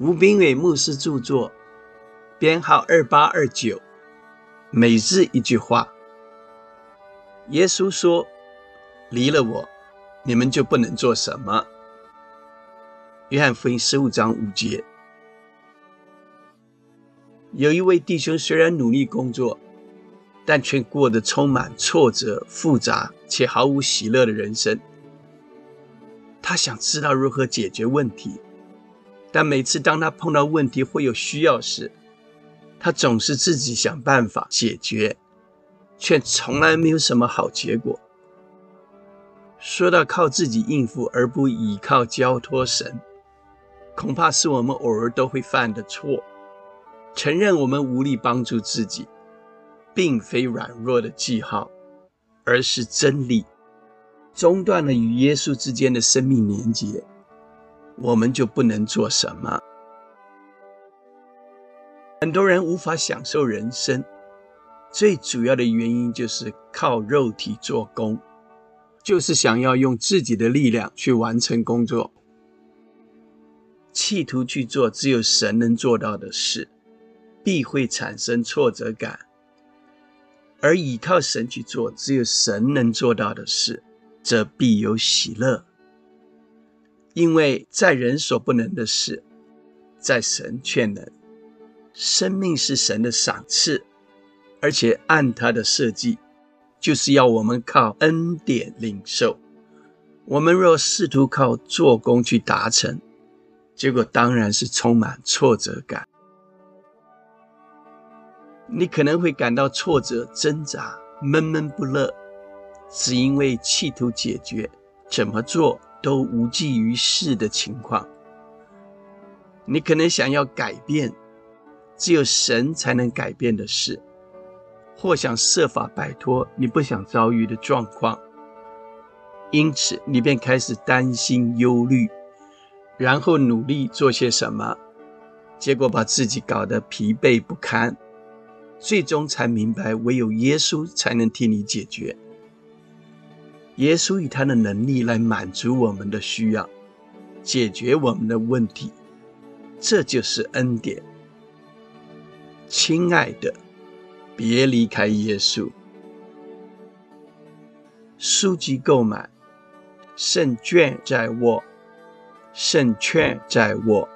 吴炳伟牧师著作，编号二八二九。每日一句话：耶稣说：“离了我，你们就不能做什么。”约翰福音十五章五节。有一位弟兄虽然努力工作，但却过得充满挫折、复杂且毫无喜乐的人生。他想知道如何解决问题。但每次当他碰到问题或有需要时，他总是自己想办法解决，却从来没有什么好结果。说到靠自己应付而不倚靠交托神，恐怕是我们偶尔都会犯的错。承认我们无力帮助自己，并非软弱的记号，而是真理。中断了与耶稣之间的生命连结。我们就不能做什么。很多人无法享受人生，最主要的原因就是靠肉体做工，就是想要用自己的力量去完成工作，企图去做只有神能做到的事，必会产生挫折感；而倚靠神去做只有神能做到的事，则必有喜乐。因为在人所不能的事，在神却能。生命是神的赏赐，而且按他的设计，就是要我们靠恩典领受。我们若试图靠做工去达成，结果当然是充满挫折感。你可能会感到挫折、挣扎、闷闷不乐，只因为企图解决怎么做。都无济于事的情况，你可能想要改变只有神才能改变的事，或想设法摆脱你不想遭遇的状况，因此你便开始担心、忧虑，然后努力做些什么，结果把自己搞得疲惫不堪，最终才明白唯有耶稣才能替你解决。耶稣以他的能力来满足我们的需要，解决我们的问题，这就是恩典。亲爱的，别离开耶稣。书籍购买，胜券在握，胜券在握。